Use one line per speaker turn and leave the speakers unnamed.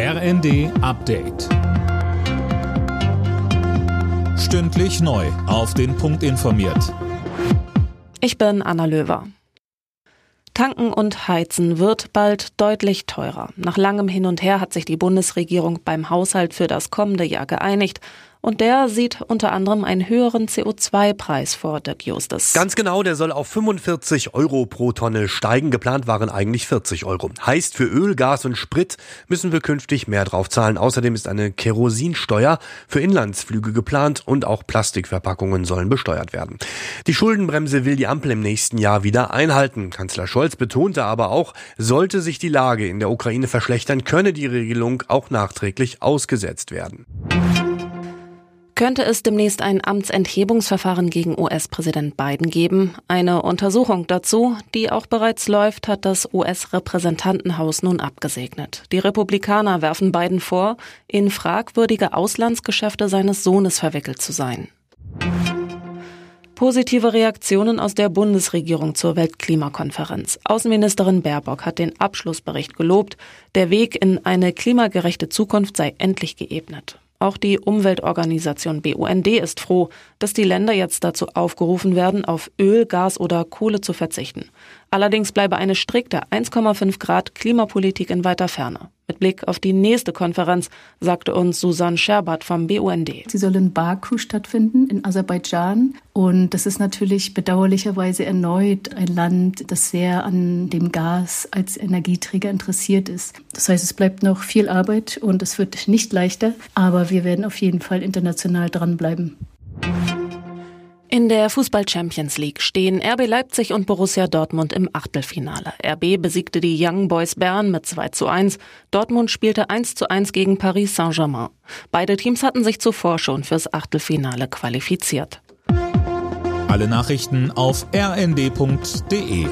RND Update. Stündlich neu. Auf den Punkt informiert.
Ich bin Anna Löwer. Tanken und Heizen wird bald deutlich teurer. Nach langem Hin und Her hat sich die Bundesregierung beim Haushalt für das kommende Jahr geeinigt. Und der sieht unter anderem einen höheren CO2-Preis vor, Dirk Justus.
Ganz genau, der soll auf 45 Euro pro Tonne steigen. Geplant waren eigentlich 40 Euro. Heißt, für Öl, Gas und Sprit müssen wir künftig mehr drauf zahlen. Außerdem ist eine Kerosinsteuer für Inlandsflüge geplant und auch Plastikverpackungen sollen besteuert werden. Die Schuldenbremse will die Ampel im nächsten Jahr wieder einhalten. Kanzler Scholz betonte aber auch, sollte sich die Lage in der Ukraine verschlechtern, könne die Regelung auch nachträglich ausgesetzt werden.
Könnte es demnächst ein Amtsenthebungsverfahren gegen US-Präsident Biden geben? Eine Untersuchung dazu, die auch bereits läuft, hat das US-Repräsentantenhaus nun abgesegnet. Die Republikaner werfen Biden vor, in fragwürdige Auslandsgeschäfte seines Sohnes verwickelt zu sein. Positive Reaktionen aus der Bundesregierung zur Weltklimakonferenz. Außenministerin Baerbock hat den Abschlussbericht gelobt. Der Weg in eine klimagerechte Zukunft sei endlich geebnet. Auch die Umweltorganisation BUND ist froh, dass die Länder jetzt dazu aufgerufen werden, auf Öl, Gas oder Kohle zu verzichten. Allerdings bleibe eine strikte 1,5 Grad Klimapolitik in weiter Ferne. Mit Blick auf die nächste Konferenz sagte uns Susanne Scherbat vom BUND.
Sie soll in Baku stattfinden, in Aserbaidschan. Und das ist natürlich bedauerlicherweise erneut ein Land, das sehr an dem Gas als Energieträger interessiert ist. Das heißt, es bleibt noch viel Arbeit und es wird nicht leichter, aber wir werden auf jeden Fall international dranbleiben.
In der Fußball Champions League stehen RB Leipzig und Borussia Dortmund im Achtelfinale. RB besiegte die Young Boys Bern mit 2 zu 1. Dortmund spielte 1 zu 1 gegen Paris Saint-Germain. Beide Teams hatten sich zuvor schon fürs Achtelfinale qualifiziert.
Alle Nachrichten auf rnd.de